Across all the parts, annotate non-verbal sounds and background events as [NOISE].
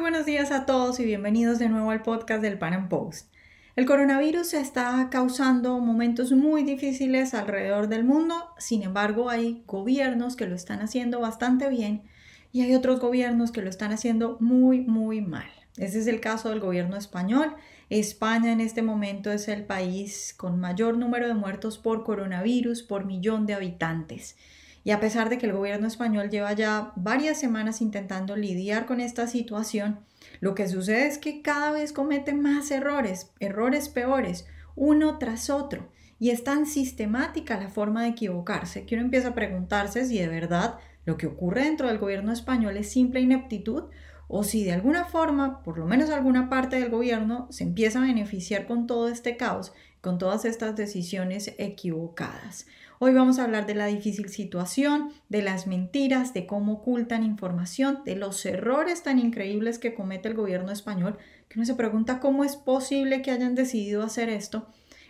buenos días a todos y bienvenidos de nuevo al podcast del Pan Am Post. El coronavirus está causando momentos muy difíciles alrededor del mundo, sin embargo hay gobiernos que lo están haciendo bastante bien y hay otros gobiernos que lo están haciendo muy, muy mal. Ese es el caso del gobierno español. España en este momento es el país con mayor número de muertos por coronavirus por millón de habitantes. Y a pesar de que el gobierno español lleva ya varias semanas intentando lidiar con esta situación, lo que sucede es que cada vez comete más errores, errores peores, uno tras otro. Y es tan sistemática la forma de equivocarse que uno empieza a preguntarse si de verdad lo que ocurre dentro del gobierno español es simple ineptitud o si de alguna forma, por lo menos alguna parte del gobierno, se empieza a beneficiar con todo este caos, con todas estas decisiones equivocadas. Hoy vamos a hablar de la difícil situación, de las mentiras, de cómo ocultan información, de los errores tan increíbles que comete el gobierno español, que uno se pregunta cómo es posible que hayan decidido hacer esto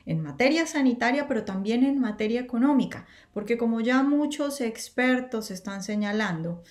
en materia sanitaria, pero también en materia económica, porque como ya muchos expertos están señalando,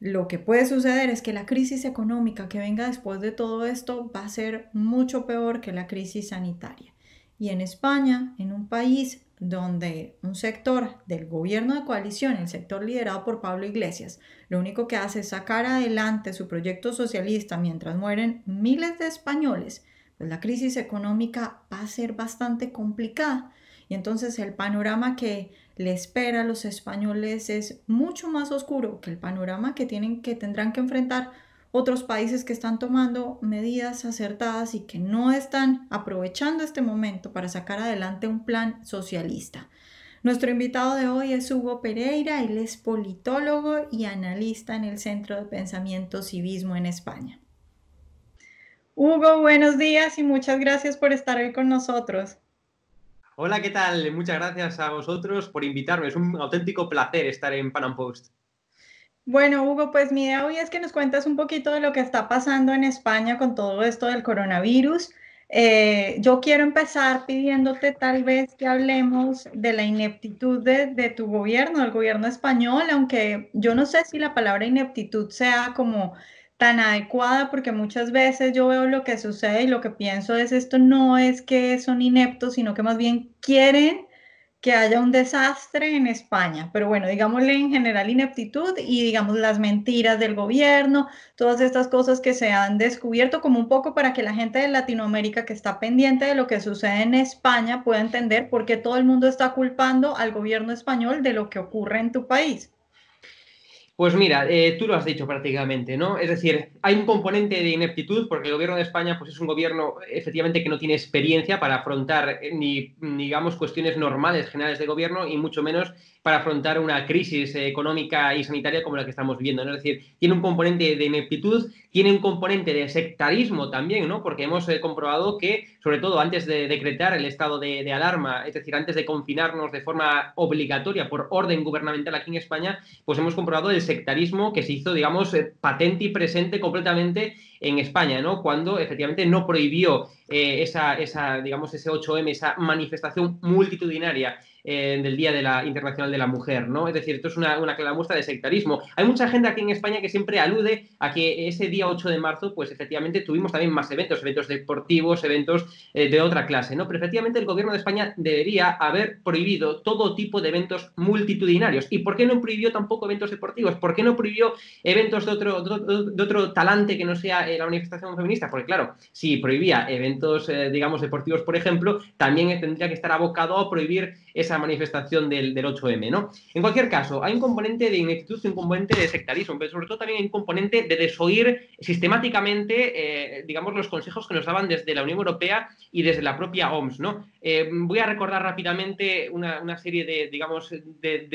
lo que puede suceder es que la crisis económica que venga después de todo esto va a ser mucho peor que la crisis sanitaria. Y en España, en un país donde un sector del gobierno de coalición, el sector liderado por Pablo Iglesias, lo único que hace es sacar adelante su proyecto socialista mientras mueren miles de españoles, pues la crisis económica va a ser bastante complicada. Y entonces el panorama que le espera a los españoles es mucho más oscuro que el panorama que, tienen, que tendrán que enfrentar otros países que están tomando medidas acertadas y que no están aprovechando este momento para sacar adelante un plan socialista. Nuestro invitado de hoy es Hugo Pereira, él es politólogo y analista en el Centro de Pensamiento Civismo en España. Hugo, buenos días y muchas gracias por estar hoy con nosotros. Hola, ¿qué tal? Muchas gracias a vosotros por invitarme. Es un auténtico placer estar en Pan Post. Bueno, Hugo, pues mi idea hoy es que nos cuentes un poquito de lo que está pasando en España con todo esto del coronavirus. Eh, yo quiero empezar pidiéndote tal vez que hablemos de la ineptitud de, de, tu gobierno, del gobierno español, aunque yo no sé si la palabra ineptitud sea como tan adecuada, porque muchas veces yo veo lo que sucede y lo que pienso es esto no es que son ineptos, sino que más bien quieren que haya un desastre en España, pero bueno, digámosle en general ineptitud y digamos las mentiras del gobierno, todas estas cosas que se han descubierto como un poco para que la gente de Latinoamérica que está pendiente de lo que sucede en España pueda entender por qué todo el mundo está culpando al gobierno español de lo que ocurre en tu país. Pues mira, eh, tú lo has dicho prácticamente, ¿no? Es decir, hay un componente de ineptitud porque el gobierno de España pues, es un gobierno efectivamente que no tiene experiencia para afrontar eh, ni, digamos, cuestiones normales generales de gobierno y mucho menos para afrontar una crisis económica y sanitaria como la que estamos viviendo. Es decir, tiene un componente de ineptitud, tiene un componente de sectarismo también, ¿no? Porque hemos eh, comprobado que, sobre todo antes de decretar el estado de, alarma, es decir, antes de confinarnos de forma obligatoria por orden gubernamental aquí en España, pues hemos comprobado el sectarismo que se hizo, digamos, eh, patente y presente completamente en España, ¿no? Cuando efectivamente no prohibió eh, esa, esa, digamos, ese 8M, esa manifestación multitudinaria eh, del Día de la Internacional de la Mujer, ¿no? Es decir, esto es una, una clara de sectarismo. Hay mucha gente aquí en España que siempre alude a que ese día 8 de marzo, pues efectivamente tuvimos también más eventos, eventos deportivos, eventos eh, de otra clase, ¿no? Pero efectivamente el gobierno de España debería haber prohibido todo tipo de eventos multitudinarios. ¿Y por qué no prohibió tampoco eventos deportivos? ¿Por qué no prohibió eventos de otro, de talante que no sea eh, la manifestación feminista? Porque claro, si prohibía eventos, digamos, deportivos, por ejemplo, también tendría que estar abocado a prohibir esa manifestación del, 8M, ¿no? En cualquier caso, hay un componente de ineptitud y un componente de sectarismo, pero sobre todo también hay un componente de desoír sistemáticamente, eh, digamos, los consejos que nos daban desde la Unión Europea y desde la propia OMS, ¿no? Eh, voy a recordar rápidamente una, serie de, digamos, de,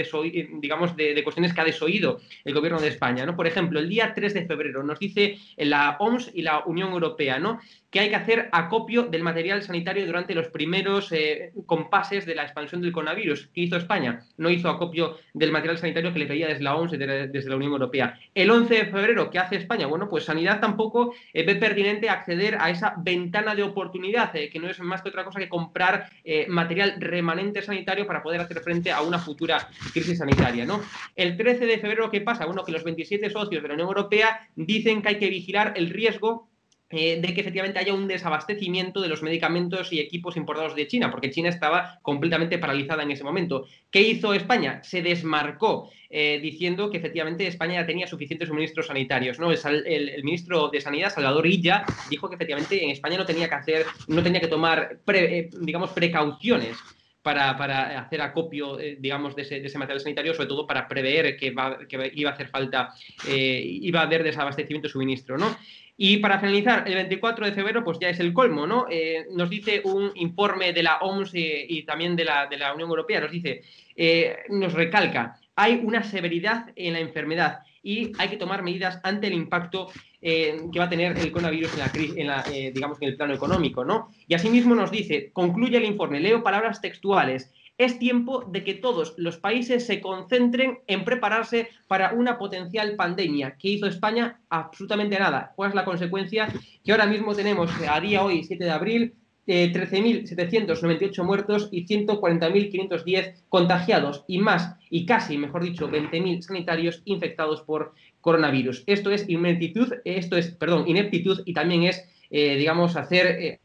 digamos de, cuestiones que ha desoído el gobierno de España, ¿no? Por ejemplo, el día 3 de febrero nos dice la OMS y la Unión Europea, ¿no? Que hay que hacer acopio del material sanitario durante los primeros eh, compases de la expansión del coronavirus coronavirus. ¿Qué hizo España? No hizo acopio del material sanitario que le pedía desde la OMS y desde la Unión Europea. El 11 de febrero, ¿qué hace España? Bueno, pues Sanidad tampoco eh, ve pertinente acceder a esa ventana de oportunidad, eh, que no es más que otra cosa que comprar eh, material remanente sanitario para poder hacer frente a una futura crisis sanitaria. ¿no? El 13 de febrero, ¿qué pasa? Bueno, que los 27 socios de la Unión Europea dicen que hay que vigilar el riesgo eh, de que efectivamente haya un desabastecimiento de los medicamentos y equipos importados de China, porque China estaba completamente paralizada en ese momento. ¿Qué hizo España? Se desmarcó eh, diciendo que efectivamente España ya tenía suficientes suministros sanitarios. ¿no? El, ministro de Sanidad, Salvador Illa, dijo que efectivamente en España no tenía que hacer, no tenía que tomar, eh, digamos, precauciones. Para, hacer acopio, digamos, de ese, material sanitario, sobre todo para prever que, que iba a hacer falta, iba a haber desabastecimiento de suministro, ¿no? Y para finalizar, el 24 de febrero, pues ya es el colmo, ¿no? Eh, nos dice un informe de la OMS y también de la, de la, Unión Europea, nos dice, eh, nos recalca, hay una severidad en la enfermedad y hay que tomar medidas ante el impacto eh, que va a tener el coronavirus en la, en la digamos, en el plano económico, ¿no? Y asimismo nos dice, concluye el informe, leo palabras textuales, es tiempo de que todos los países se concentren en prepararse para una potencial pandemia. ¿Qué hizo España? Absolutamente nada. ¿Cuál es la consecuencia? Que ahora mismo tenemos, a día hoy, 7 de abril, 13.798 eh, muertos y 140.510 contagiados y más, y casi, mejor dicho, 20.000 sanitarios infectados por coronavirus. Esto es ineptitud, esto es, perdón, ineptitud y también es, eh, digamos, hacer eh,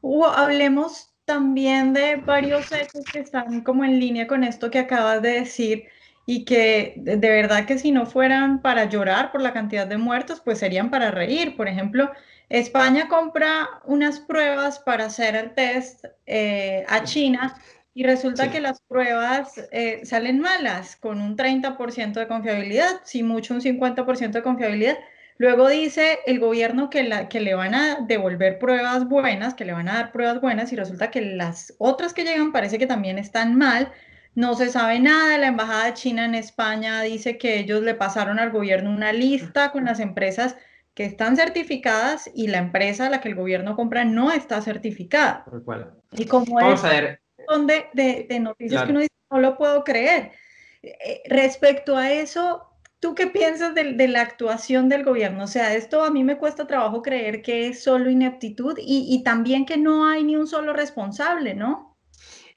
Hugo, hablemos también de varios hechos que están como en línea con esto que acabas de decir y que de, verdad que si no fueran para llorar por la cantidad de muertos, pues serían para reír. Por ejemplo, España compra unas pruebas para hacer el test eh, a China y resulta que las pruebas eh, salen malas, con un 30% de confiabilidad, si mucho un 50% de confiabilidad. Luego dice el gobierno que, la, que le van a devolver pruebas buenas, que le van a dar pruebas buenas y resulta que las otras que llegan parece que también están mal. No se sabe nada. La embajada china en España dice que ellos le pasaron al gobierno una lista con las empresas que están certificadas y la empresa a la que el gobierno compra no está certificada. Y como Vamos a ver. De, de, noticias que uno dice, no lo puedo creer. Eh, respecto a eso, ¿Tú qué piensas de, la actuación del gobierno? O sea, esto a mí me cuesta trabajo creer que es solo ineptitud y, y también que no hay ni un solo responsable, ¿no?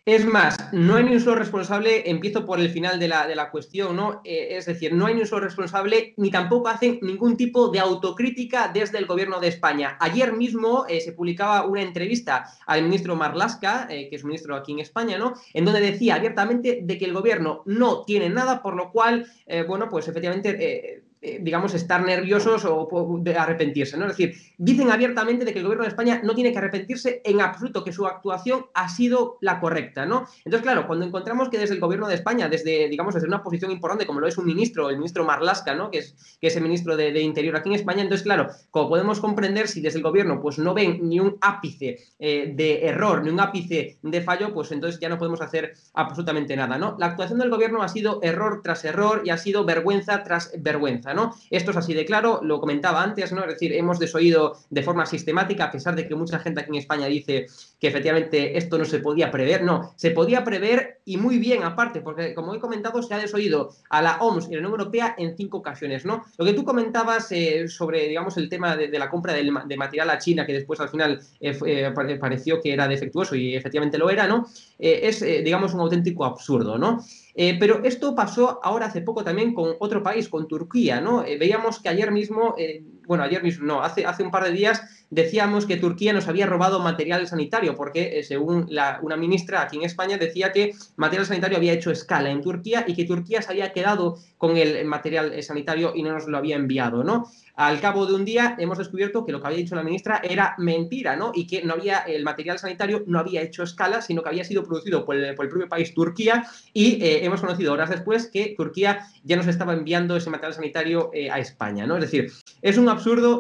Es más, no hay ni un solo responsable, empiezo por el final de la, de la cuestión, ¿no? Eh, es decir, no hay ni un solo responsable ni tampoco hacen ningún tipo de autocrítica desde el gobierno de España. Ayer mismo eh, se publicaba una entrevista al ministro Marlasca, eh, que es ministro aquí en España, ¿no? En donde decía abiertamente de que el gobierno no tiene nada, por lo cual, bueno, pues efectivamente digamos, estar nerviosos o de arrepentirse, ¿no? Es decir, dicen abiertamente de que el gobierno de España no tiene que arrepentirse en absoluto, que su actuación ha sido la correcta, ¿no? Entonces, claro, cuando encontramos que desde el gobierno de España, desde, digamos, desde una posición importante, como lo es un ministro, el ministro Marlasca, ¿no? Que es, que es el ministro de, Interior aquí en España, entonces, claro, como podemos comprender, si desde el gobierno, pues no ven ni un ápice eh, de error, ni un ápice de fallo, pues entonces ya no podemos hacer absolutamente nada, ¿no? La actuación del gobierno ha sido error tras error y ha sido vergüenza tras vergüenza. Esto es así de claro, lo comentaba antes, ¿no? Es decir, hemos desoído de forma sistemática, a pesar de que mucha gente aquí en España dice que efectivamente esto no se podía prever, no, se podía prever y muy bien aparte, porque como he comentado, se ha desoído a la OMS y la Unión Europea en cinco ocasiones, ¿no? Lo que tú comentabas eh, sobre, digamos, el tema de, la compra de, material a China, que después al final eh, eh, pareció que era defectuoso y efectivamente lo era, ¿no? es, digamos, un auténtico absurdo, ¿no? Eh, pero esto pasó ahora hace poco también con otro país, con Turquía, ¿no? Eh, veíamos que ayer mismo, eh, bueno, ayer mismo, no, hace, hace un par de días decíamos que Turquía nos había robado material sanitario, porque según una ministra aquí en España decía que material sanitario había hecho escala en Turquía y que Turquía se había quedado con el material sanitario y no nos lo había enviado, ¿no? Al cabo de un día hemos descubierto que lo que había dicho la ministra era mentira, ¿no? Y que no había, el material sanitario no había hecho escala, sino que había sido producido por el, propio país Turquía y eh, hemos conocido horas después que Turquía ya nos estaba enviando ese material sanitario eh, a España, ¿no? Es decir, es un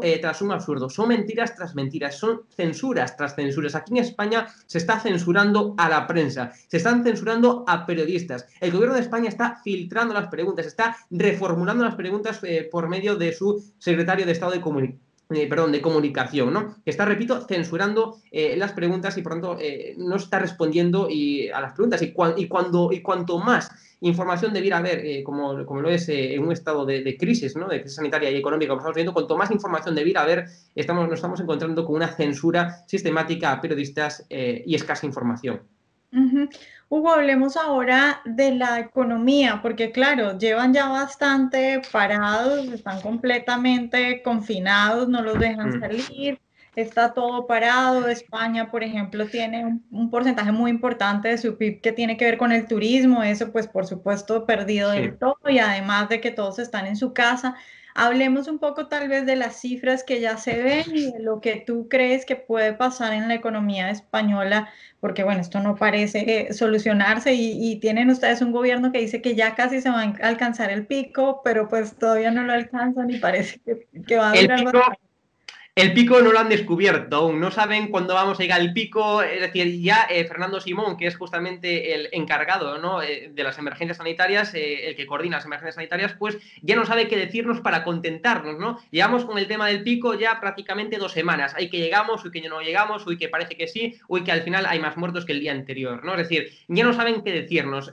eh, tras un absurdo, son mentiras tras mentiras, son censuras tras censuras. Aquí en España se está censurando a la prensa, se están censurando a periodistas. El gobierno de España está filtrando las preguntas, está reformulando las preguntas por medio de su secretario de Estado de, eh, perdón, de comunicación, ¿no? Que está, repito, censurando eh, las preguntas y por tanto eh, no está respondiendo y, a las preguntas. Y, cuando, y cuanto más información debiera haber, como, como, lo es en un estado de, crisis, ¿no? De crisis sanitaria y económica, como estamos viendo, cuanto más información debiera haber, estamos, nos estamos encontrando con una censura sistemática a periodistas y escasa información. Hugo, hablemos ahora de la economía, porque claro, llevan ya bastante parados, están completamente confinados, no los dejan mm. salir, está todo parado. España, por ejemplo, tiene un, porcentaje muy importante de su PIB que tiene que ver con el turismo, eso pues por supuesto perdido del todo y además de que todos están en su casa. Hablemos un poco tal vez de las cifras que ya se ven y de lo que tú crees que puede pasar en la economía española, porque bueno, esto no parece eh, solucionarse y, tienen ustedes un gobierno que dice que ya casi se va a alcanzar el pico, pero pues todavía no lo alcanzan y parece que, va a durar el pico no lo han descubierto aún, no saben cuándo vamos a llegar al pico, es decir, ya eh, Fernando Simón, que es justamente el encargado ¿no? Eh, de las emergencias sanitarias, eh, el que coordina las emergencias sanitarias, pues ya no sabe qué decirnos para contentarnos, ¿no? Llevamos con el tema del pico ya prácticamente dos semanas, hay que llegamos, uy que no llegamos, uy que parece que sí, uy que al final hay más muertos que el día anterior, ¿no? Es decir, ya no saben qué decirnos,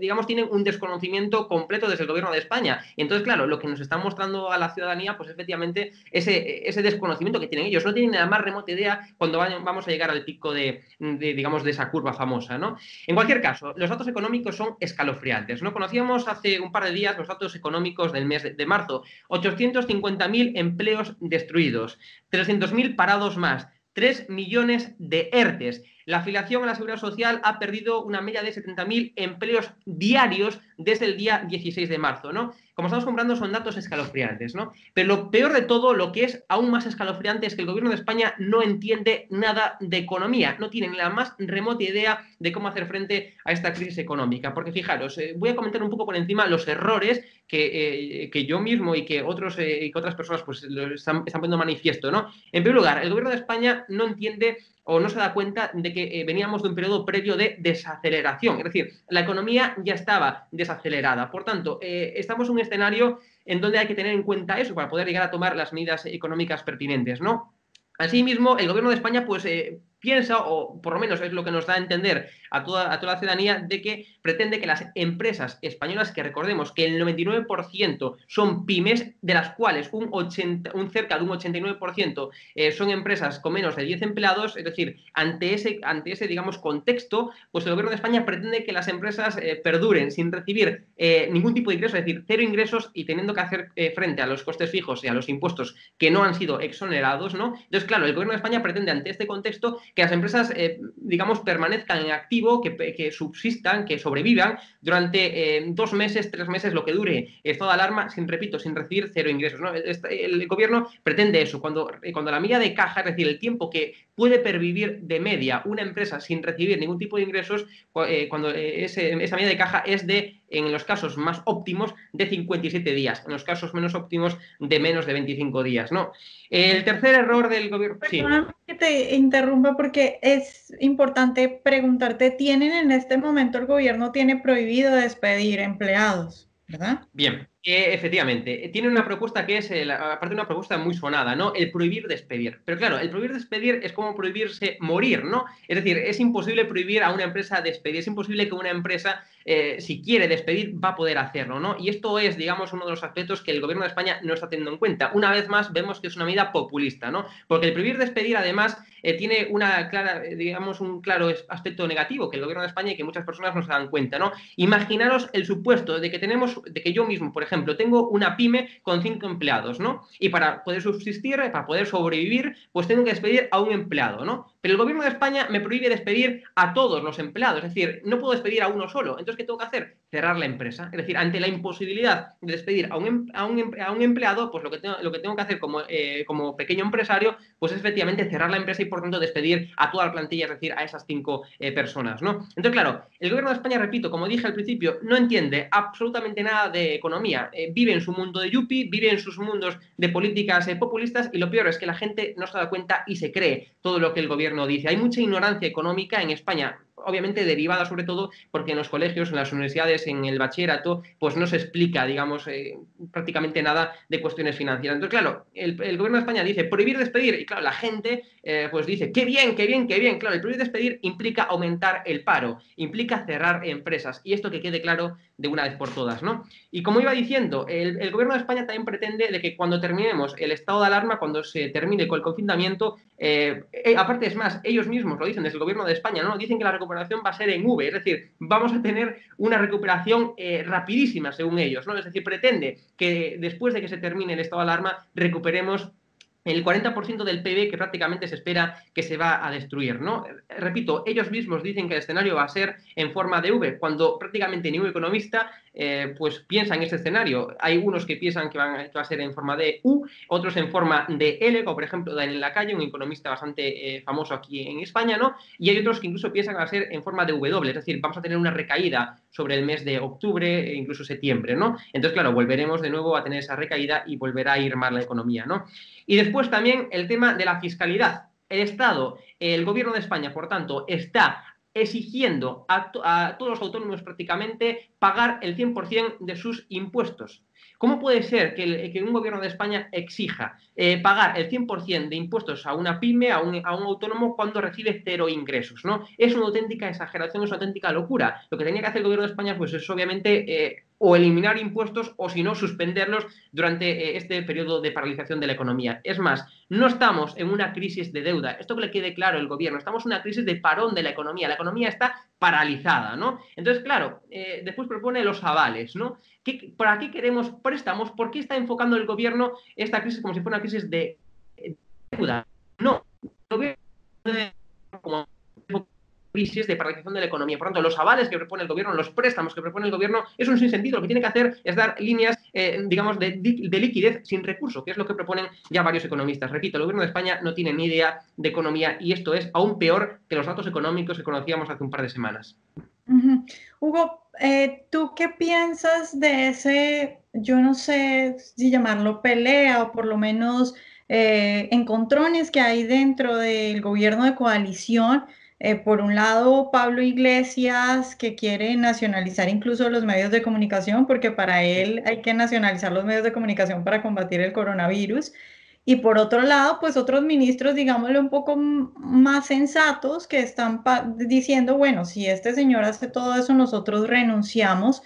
digamos, tienen un desconocimiento completo desde el gobierno de España. Entonces, claro, lo que nos están mostrando a la ciudadanía, pues efectivamente, ese desconocimiento que tienen ellos. No tienen la más remota idea cuando vamos a llegar al pico de, digamos, de esa curva famosa, ¿no? En cualquier caso, los datos económicos son escalofriantes. ¿no? Conocíamos hace un par de días los datos económicos del mes de, de marzo. 850.000 empleos destruidos, 300.000 parados más, 3 millones de ERTES. La afiliación a la Seguridad Social ha perdido una media de 70.000 empleos diarios desde el día 16 de marzo, ¿no? Como estamos comprando son datos escalofriantes, ¿no? Pero lo peor de todo, lo que es aún más escalofriante, es que el gobierno de España no entiende nada de economía, no tiene la más remota idea de cómo hacer frente a esta crisis económica. Porque fijaros, eh, voy a comentar un poco por encima los errores que, eh, que yo mismo y que, otros, eh, y que otras personas pues, están, están poniendo manifiesto, ¿no? En primer lugar, el gobierno de España no entiende o no se da cuenta de que eh, veníamos de un periodo previo de desaceleración. Es decir, la economía ya estaba desacelerada. Por tanto, eh, estamos en un escenario en donde hay que tener en cuenta eso para poder llegar a tomar las medidas económicas pertinentes, ¿no? Asimismo, el gobierno de España, pues, eh, piensa, o por lo menos es lo que nos da a entender a toda, a toda la ciudadanía, de que pretende que las empresas españolas, que recordemos que el 99% son pymes, de las cuales un, 80, un cerca de un 89% eh, son empresas con menos de 10 empleados, es decir, ante ese, ante ese digamos, contexto, pues el gobierno de España pretende que las empresas eh, perduren sin recibir eh, ningún tipo de ingreso, es decir, cero ingresos y teniendo que hacer frente a los costes fijos y a los impuestos que no han sido exonerados, ¿no? Entonces, claro, el gobierno de España pretende ante este contexto que las empresas, eh, digamos, permanezcan en activo, que, subsistan, que sobrevivan durante eh, dos meses, tres meses, lo que dure de alarma, sin, repito, sin recibir cero ingresos. El, gobierno pretende eso. Cuando, cuando la media de caja, es decir, el tiempo que puede pervivir de media una empresa sin recibir ningún tipo de ingresos, eh, cuando esa media de caja es de en los casos más óptimos de 57 días, en los casos menos óptimos de menos de 25 días, ¿no? El tercer error del gobierno... Sí. que te interrumpa porque es importante preguntarte, ¿tienen en este momento el gobierno tiene prohibido despedir empleados, verdad? Bien, efectivamente, tiene una propuesta que es, aparte de una propuesta muy sonada, ¿no? El prohibir despedir. Pero claro, el prohibir despedir es como prohibirse morir, ¿no? Es decir, es imposible prohibir a una empresa despedir, es imposible que una empresa eh, si quiere despedir, va a poder hacerlo, ¿no? Y esto es, digamos, uno de los aspectos que el gobierno de España no está teniendo en cuenta. Una vez más, vemos que es una medida populista, ¿no? Porque el prohibir despedir, además, eh, tiene una clara, eh, digamos, un claro aspecto negativo que el gobierno de España y que muchas personas no se dan cuenta, ¿no? Imaginaros el supuesto de que tenemos, de que yo mismo, por ejemplo, tengo una pyme con cinco empleados, ¿no? Y para poder subsistir, para poder sobrevivir, pues tengo que despedir a un empleado, ¿no? Pero el gobierno de España me prohíbe despedir a todos los empleados, es decir, no puedo despedir a uno solo. Entonces, ¿qué tengo que hacer? Cerrar la empresa. Es decir, ante la imposibilidad de despedir a un, em, a un, a un empleado, pues lo que, tengo, lo que tengo que hacer como, eh, como pequeño empresario, pues es efectivamente cerrar la empresa y por tanto despedir a toda la plantilla, es decir, a esas cinco eh, personas, ¿no? Entonces, claro, el gobierno de España, repito, como dije al principio, no entiende absolutamente nada de economía. Eh, vive en su mundo de Yuppie, vive en sus mundos de políticas populistas y lo peor es que la gente no se da cuenta y se cree todo lo que el gobierno dice. Hay mucha ignorancia económica en España obviamente derivada sobre todo porque en los colegios, en las universidades, en el bachillerato, pues no se explica, digamos, eh, prácticamente nada de cuestiones financieras. Entonces, claro, el, gobierno de España dice prohibir despedir y claro, la gente eh, pues dice, qué bien, qué bien, qué bien. Claro, el prohibir despedir implica aumentar el paro, implica cerrar empresas y esto que quede claro de una vez por todas, ¿no? Y como iba diciendo, el, gobierno de España también pretende de que cuando terminemos el estado de alarma, cuando se termine con el confinamiento, eh, aparte es más, ellos mismos lo dicen desde el gobierno de España, ¿no? Dicen que la recuperación va a ser en V, es decir, vamos a tener una recuperación rapidísima según ellos, ¿no? Es decir, pretende que después de que se termine el estado de alarma recuperemos el 40% del PIB que prácticamente se espera que se va a destruir, ¿no? Repito, ellos mismos dicen que el escenario va a ser en forma de V, cuando prácticamente ningún economista eh, pues piensa en este escenario. Hay unos que piensan que, van, va a ser en forma de U, otros en forma de L, como por ejemplo Daniel Lacalle, un economista bastante eh, famoso aquí en España, ¿no? Y hay otros que incluso piensan que va a ser en forma de W, es decir, vamos a tener una recaída sobre el mes de octubre e incluso septiembre, ¿no? Entonces, claro, volveremos de nuevo a tener esa recaída y volverá a ir mal la economía, ¿no? Y después también el tema de la fiscalidad. El Estado, el gobierno de España, por tanto, está exigiendo a, todos los autónomos prácticamente pagar el 100% de sus impuestos. ¿Cómo puede ser que, un gobierno de España exija eh, pagar el 100% de impuestos a una pyme, a un, autónomo, cuando recibe cero ingresos? ¿no? Es una auténtica exageración, es una auténtica locura. Lo que tenía que hacer el gobierno de España pues, es obviamente eh, o eliminar impuestos o si no suspenderlos durante eh, este periodo de paralización de la economía. Es más, no estamos en una crisis de deuda, esto que le quede claro al gobierno, estamos en una crisis de parón de la economía, la economía está paralizada, ¿no? Entonces, claro, eh, después propone los avales, ¿no? ¿Para qué queremos préstamos? ¿Por qué está enfocando el gobierno esta crisis como si fuera una crisis de deuda? No, el gobierno crisis de paralización de la economía. Por tanto, los avales que propone el gobierno, los préstamos que propone el gobierno, es un sinsentido. Lo que tiene que hacer es dar líneas, eh, digamos, de, liquidez sin recurso, que es lo que proponen ya varios economistas. Repito, el gobierno de España no tiene ni idea de economía y esto es aún peor que los datos económicos que conocíamos hace un par de semanas. Hugo, eh, ¿tú qué piensas de ese, yo no sé si llamarlo pelea o por lo menos eh, encontrones que hay dentro del gobierno de coalición? Eh, por un lado, Pablo Iglesias, que quiere nacionalizar incluso los medios de comunicación, porque para él hay que nacionalizar los medios de comunicación para combatir el coronavirus. Y por otro lado, pues otros ministros, digámosle un poco más sensatos, que están diciendo, bueno, si este señor hace todo eso, nosotros renunciamos.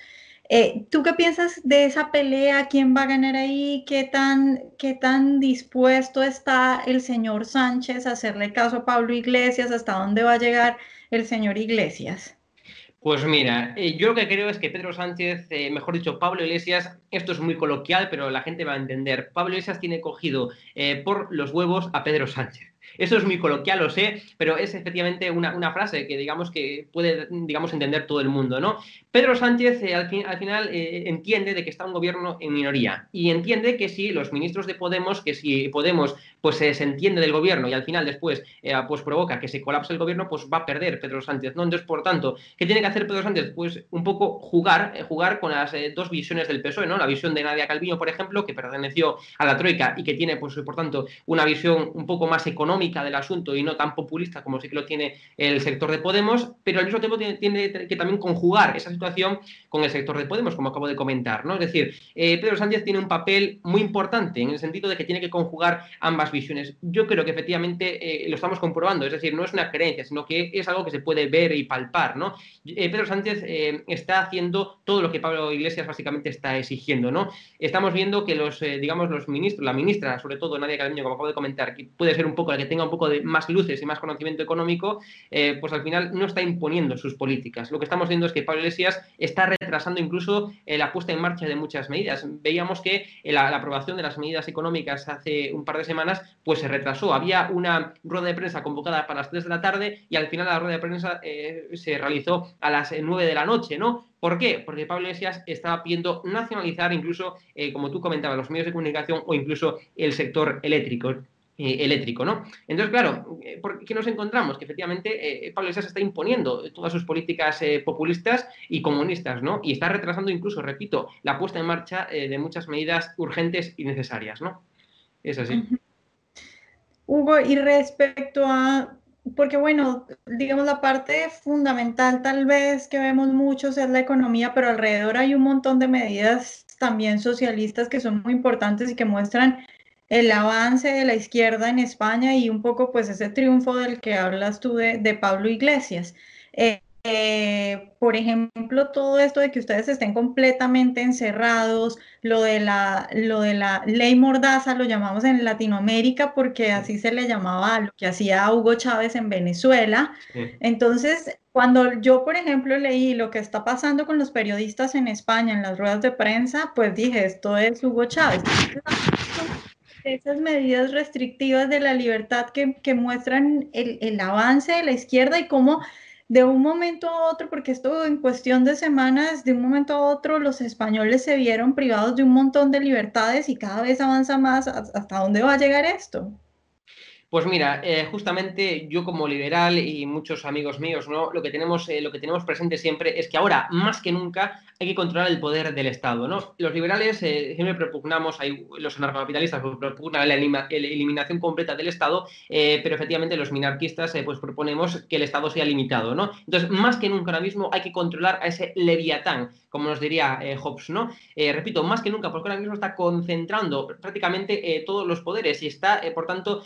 Eh, ¿Tú qué piensas de esa pelea? ¿Quién va a ganar ahí? ¿Qué tan, ¿Qué tan dispuesto está el señor Sánchez a hacerle caso a Pablo Iglesias? ¿Hasta dónde va a llegar el señor Iglesias? Pues mira, eh, yo lo que creo es que Pedro Sánchez, eh, mejor dicho, Pablo Iglesias, esto es muy coloquial, pero la gente va a entender. Pablo Iglesias tiene cogido por los huevos a Pedro Sánchez. Eso es muy coloquial, lo sé, pero es efectivamente una, frase que digamos que puede digamos, entender todo el mundo, ¿no? Pedro Sánchez eh, al, final eh, entiende de que está un gobierno en minoría y entiende que si los ministros de Podemos, que si Podemos pues se entiende del gobierno y al final después eh, pues provoca que se colapse el gobierno, pues va a perder Pedro Sánchez. Entonces, por tanto, ¿qué tiene que hacer Pedro Sánchez? Pues un poco jugar, jugar con las dos visiones del PSOE, ¿no? La visión de Nadia Calviño, por ejemplo, que perteneció a la Troika y que tiene, pues por tanto, una visión un poco más económica del asunto y no tan populista como sí que lo tiene el sector de Podemos, pero al mismo tiempo tiene, que también conjugar esa situación con el sector de Podemos, como acabo de comentar. ¿no? Es decir, eh, Pedro Sánchez tiene un papel muy importante en el sentido de que tiene que conjugar ambas visiones. Yo creo que efectivamente eh, lo estamos comprobando, es decir, no es una creencia, sino que es algo que se puede ver y palpar. ¿no? Eh, Pedro Sánchez está haciendo todo lo que Pablo Iglesias básicamente está exigiendo. ¿no? Estamos viendo que los, digamos, los ministros, la ministra, sobre todo Nadia Calviño, como acabo de comentar, que puede ser un poco la que tenga un poco de más luces y más conocimiento económico, eh, pues al final no está imponiendo sus políticas. Lo que estamos viendo es que Pablo Iglesias está retrasando incluso eh, la puesta en marcha de muchas medidas. Veíamos que eh, la, aprobación de las medidas económicas hace un par de semanas pues se retrasó. Había una rueda de prensa convocada para las 3 de la tarde y al final la rueda de prensa se realizó a las 9 de la noche, ¿no? ¿Por qué? Porque Pablo Iglesias estaba pidiendo nacionalizar incluso, como tú comentabas, los medios de comunicación o incluso el sector eléctrico. Eh, eléctrico, ¿no? Entonces, claro, eh, ¿por qué nos encontramos? Que efectivamente eh, Pablo Iglesias está imponiendo todas sus políticas populistas y comunistas, ¿no? Y está retrasando incluso, repito, la puesta en marcha de muchas medidas urgentes y necesarias, ¿no? Es así. Hugo, y respecto a porque bueno, digamos la parte fundamental tal vez que vemos muchos es la economía, pero alrededor hay un montón de medidas también socialistas que son muy importantes y que muestran el avance de la izquierda en España y un poco pues ese triunfo del que hablas tú de, de Pablo Iglesias. Eh, eh, por ejemplo, todo esto de que ustedes estén completamente encerrados, lo de la, lo de la ley Mordaza lo llamamos en Latinoamérica porque así se le llamaba a lo que hacía Hugo Chávez en Venezuela. Entonces, cuando yo, por ejemplo, leí lo que está pasando con los periodistas en España en las ruedas de prensa, pues dije, esto es Hugo Chávez. Esas medidas restrictivas de la libertad que, que muestran el, el avance de la izquierda y cómo de un momento a otro, porque esto en cuestión de semanas, de un momento a otro los españoles se vieron privados de un montón de libertades y cada vez avanza más. ¿Hasta dónde va a llegar esto? Pues mira, eh, justamente yo como liberal y muchos amigos míos, ¿no? Lo que tenemos, eh, lo que tenemos presente siempre es que ahora, más que nunca, hay que controlar el poder del Estado, ¿no? Los liberales eh, siempre propugnamos, hay, los anarcocapitalistas pues, propugnan la, eliminación completa del Estado, pero efectivamente los minarquistas pues proponemos que el Estado sea limitado, ¿no? Entonces, más que nunca ahora mismo hay que controlar a ese leviatán, como nos diría Hobbes, ¿no? repito, más que nunca, porque ahora mismo está concentrando prácticamente todos los poderes y está, por tanto,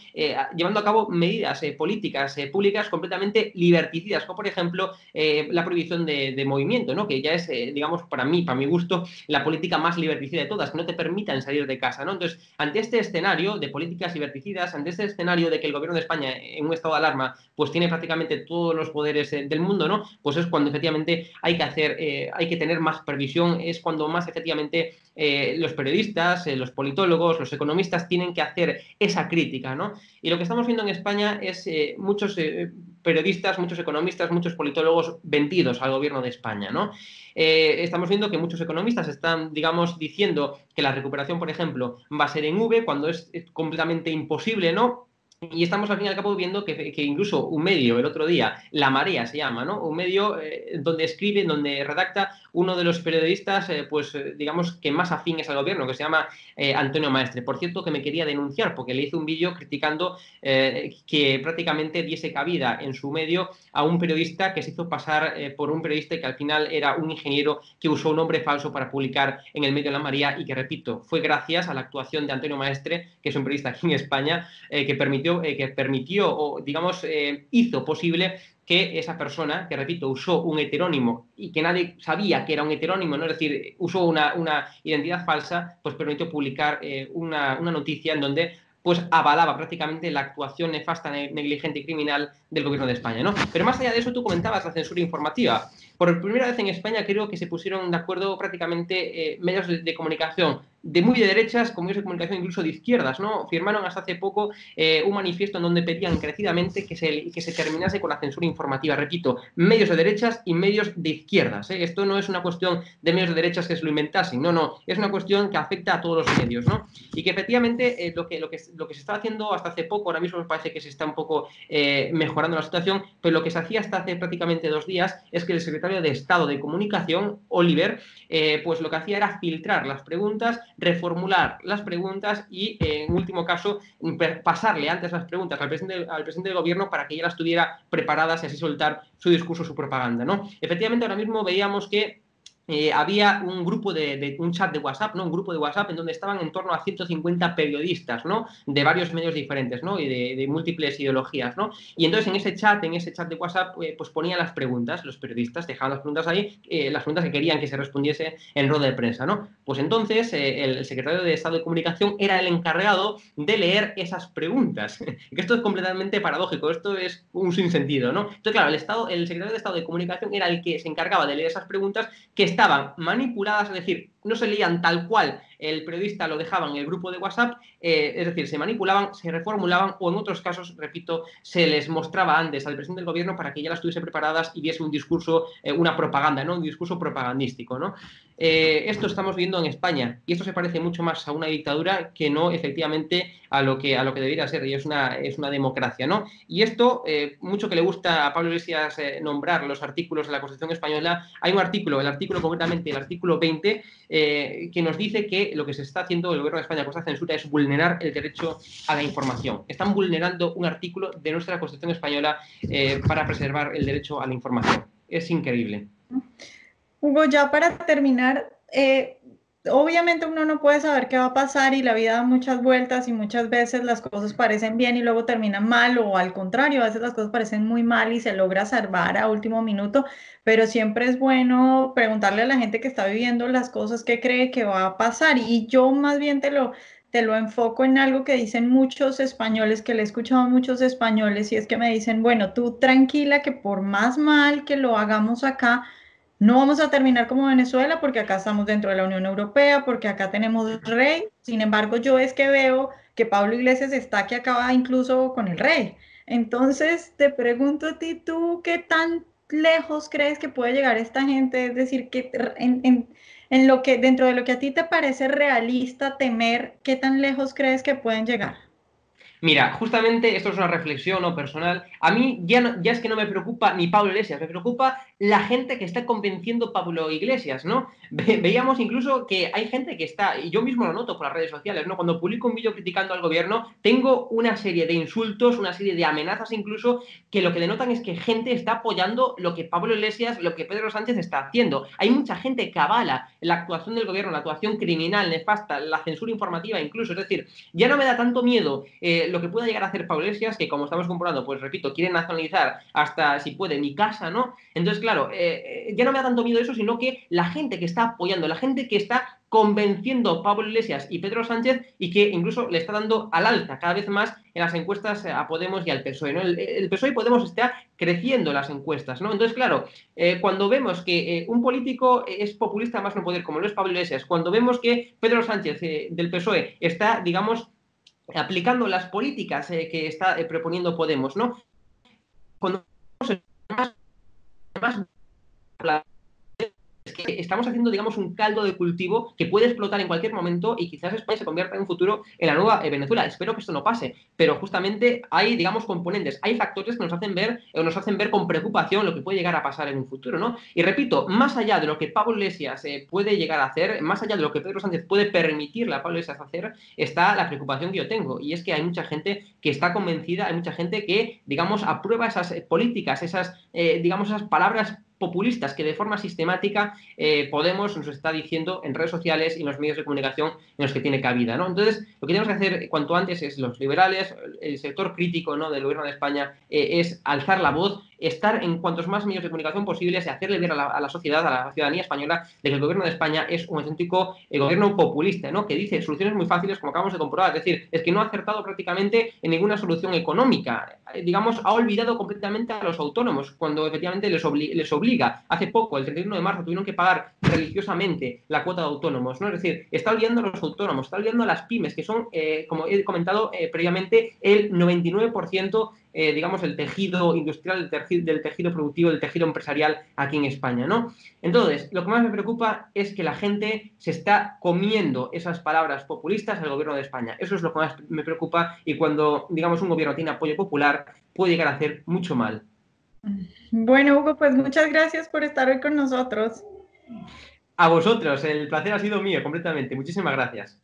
llevando a cabo medidas eh, políticas eh, públicas completamente liberticidas, como por ejemplo eh, la prohibición de, movimiento, ¿no? que ya es, digamos, para mí, para mi gusto, la política más liberticida de todas, que no te permitan salir de casa. ¿no? Entonces, ante este escenario de políticas liberticidas, ante este escenario de que el gobierno de España, en un estado de alarma, pues tiene prácticamente todos los poderes del mundo, ¿no? pues es cuando efectivamente hay que hacer, hay que tener más previsión, es cuando más efectivamente los periodistas, los politólogos, los economistas tienen que hacer esa crítica, ¿no? Y lo que estamos viendo en España es eh, muchos eh, periodistas, muchos economistas, muchos politólogos vendidos al gobierno de España, ¿no? Eh, estamos viendo que muchos economistas están, digamos, diciendo que la recuperación, por ejemplo, va a ser en V cuando es completamente imposible, ¿no? Y estamos al fin y al cabo viendo que, incluso un medio, el otro día, La Marea se llama, ¿no? Un medio donde escribe, donde redacta uno de los periodistas, eh, pues eh, digamos que más afines al gobierno, que se llama eh, Antonio Maestre. Por cierto, que me quería denunciar porque le hizo un vídeo criticando que prácticamente diese cabida en su medio a un periodista que se hizo pasar por un periodista que al final era un ingeniero que usó un nombre falso para publicar en el medio la María y que, repito, fue gracias a la actuación de Antonio Maestre, que es un periodista aquí en España, que permitió, que permitió o, digamos, hizo posible que esa persona, que repito, usó un heterónimo y que nadie sabía que era un heterónimo, ¿no? es decir, usó una, identidad falsa, pues permitió publicar eh, una, una, noticia en donde pues avalaba prácticamente la actuación nefasta, negligente y criminal del gobierno de España, ¿no? Pero más allá de eso, tú comentabas la censura informativa. Por primera vez en España creo que se pusieron de acuerdo prácticamente eh, medios de, comunicación de muy de derechas como medios de comunicación incluso de izquierdas, ¿no? Firmaron hasta hace poco eh, un manifiesto en donde pedían encarecidamente que se, que se terminase con la censura informativa. Repito, medios de derechas y medios de izquierdas. ¿eh? Esto no es una cuestión de medios de derechas que se lo inventasen, no, no, es una cuestión que afecta a todos los medios, ¿no? Y que efectivamente lo, que, lo, que, lo que se está haciendo hasta hace poco, ahora mismo me parece que se está un poco mejorando la situación, pero lo que se hacía hasta hace prácticamente dos días es que el secretario de Estado de Comunicación, Oliver, eh, pues lo que hacía era filtrar las preguntas, reformular las preguntas y, en último caso, pasarle antes las preguntas al presidente, al presidente del gobierno para que ya las tuviera preparadas y así soltar su discurso, su propaganda. ¿no? Efectivamente, ahora mismo veíamos que eh, había un grupo de, un chat de WhatsApp, ¿no? Un grupo de WhatsApp en donde estaban en torno a 150 periodistas, ¿no? De varios medios diferentes, ¿no? Y de, múltiples ideologías, ¿no? Y entonces en ese chat, en ese chat de WhatsApp, eh, pues ponían las preguntas, los periodistas dejaban las preguntas ahí, eh, las preguntas que querían que se respondiese en rueda de prensa, ¿no? Pues entonces el, secretario de Estado de Comunicación era el encargado de leer esas preguntas. [LAUGHS] que esto es completamente paradójico, esto es un sinsentido, ¿no? Entonces, claro, el, Estado, el secretario de Estado de Comunicación era el que se encargaba de leer esas preguntas que estaban manipuladas, es decir, no se leían tal cual el periodista lo dejaba en el grupo de WhatsApp, eh, es decir, se manipulaban, se reformulaban o en otros casos, repito, se les mostraba antes al presidente del gobierno para que ya las tuviese preparadas y viese un discurso, eh, una propaganda, ¿no? Un discurso propagandístico, ¿no? Eh, esto estamos viendo en España y esto se parece mucho más a una dictadura que no efectivamente a lo que, a lo que debería ser y es una, es una democracia, ¿no? Y esto, mucho que le gusta a Pablo Iglesias nombrar los artículos de la Constitución Española, hay un artículo, el artículo concretamente, el artículo 20, eh, que nos dice que lo que se está haciendo el gobierno de España con esta censura es vulnerar el derecho a la información. Están vulnerando un artículo de nuestra Constitución española eh, para preservar el derecho a la información. Es increíble. Hugo, ya para terminar, eh, obviamente uno no puede saber qué va a pasar y la vida da muchas vueltas y muchas veces las cosas parecen bien y luego terminan mal o al contrario, a veces las cosas parecen muy mal y se logra salvar a último minuto, pero siempre es bueno preguntarle a la gente que está viviendo las cosas que cree que va a pasar. Y yo más bien te lo te lo enfoco en algo que dicen muchos españoles, que le he escuchado a muchos españoles, y es que me dicen, bueno, tú tranquila que por más mal que lo hagamos acá, no vamos a terminar como Venezuela porque acá estamos dentro de la Unión Europea, porque acá tenemos rey. Sin embargo, yo es que veo que Pablo Iglesias está que acaba incluso con el rey. Entonces, te pregunto a ti, ¿tú qué tan lejos crees que puede llegar esta gente? Es decir, que en, en lo que dentro de lo que a ti te parece realista temer, ¿qué tan lejos crees que pueden llegar? Mira, justamente esto es una reflexión ¿no? personal. A mí ya, ya es que no me preocupa ni Pablo Iglesias, me preocupa la gente que está convenciendo Pablo Iglesias, ¿no? veíamos incluso que hay gente que está, y yo mismo lo noto por las redes sociales, ¿no? Cuando publico un vídeo criticando al gobierno, tengo una serie de insultos, una serie de amenazas incluso, que lo que denotan es que gente está apoyando lo que Pablo Iglesias, lo que Pedro Sánchez está haciendo. Hay mucha gente que avala la actuación del gobierno, la actuación criminal, nefasta, la censura informativa incluso. Es decir, ya no me da tanto miedo eh, lo que pueda llegar a hacer Pablo Iglesias, que como estamos comprobando, pues repito, quiere nacionalizar hasta, si puede, mi casa, ¿no? Entonces, claro, eh, ya no me da tanto miedo eso, sino que la gente que está apoyando, la gente que está convenciendo a Pablo Iglesias y Pedro Sánchez y que incluso le está dando al alta cada vez más en las encuestas a Podemos y al PSOE. ¿no? El, PSOE y Podemos está creciendo las encuestas. ¿no? Entonces, claro, eh, cuando vemos que eh, un político es populista más no poder, como lo es Pablo Iglesias, cuando vemos que Pedro Sánchez del PSOE está, digamos, aplicando las políticas que está proponiendo Podemos, ¿no? Cuando estamos haciendo, digamos, un caldo de cultivo que puede explotar en cualquier momento y quizás España se convierta en un futuro en la nueva eh, Venezuela. Espero que esto no pase, pero justamente hay, digamos, componentes, hay factores que nos hacen ver o nos hacen ver con preocupación lo que puede llegar a pasar en un futuro, ¿no? Y repito, más allá de lo que Pablo Iglesias eh, puede llegar a hacer, más allá de lo que Pedro Sánchez puede permitirle a Pablo Iglesias hacer, está la preocupación que yo tengo y es que hay mucha gente que está convencida, hay mucha gente que, digamos, aprueba esas eh, políticas, esas, digamos, esas palabras populistas que de forma sistemática eh, Podemos nos está diciendo en redes sociales y en los medios de comunicación en los que tiene cabida. ¿no? Entonces, lo que tenemos que hacer cuanto antes es los liberales, el sector crítico ¿no? del gobierno de España, eh, es alzar la voz estar en cuantos más medios de comunicación posibles y hacerle ver a la, sociedad, a la ciudadanía española, de que el gobierno de España es un auténtico eh, gobierno populista, ¿no? Que dice soluciones muy fáciles, como acabamos de comprobar. Es decir, es que no ha acertado prácticamente en ninguna solución económica. Eh, digamos, ha olvidado completamente a los autónomos, cuando efectivamente les, les obliga. Hace poco, el 31 de marzo, tuvieron que pagar religiosamente la cuota de autónomos, ¿no? Es decir, está olvidando a los autónomos, está olvidando a las pymes, que son, eh, como he comentado previamente, el 99% eh, digamos, el tejido industrial, del tejido, productivo, del tejido empresarial aquí en España, ¿no? Entonces, lo que más me preocupa es que la gente se está comiendo esas palabras populistas al gobierno de España. Eso es lo que más me preocupa y cuando, digamos, un gobierno tiene apoyo popular puede llegar a hacer mucho mal. Bueno, Hugo, pues muchas gracias por estar hoy con nosotros. A vosotros, el placer ha sido mío completamente. Muchísimas gracias.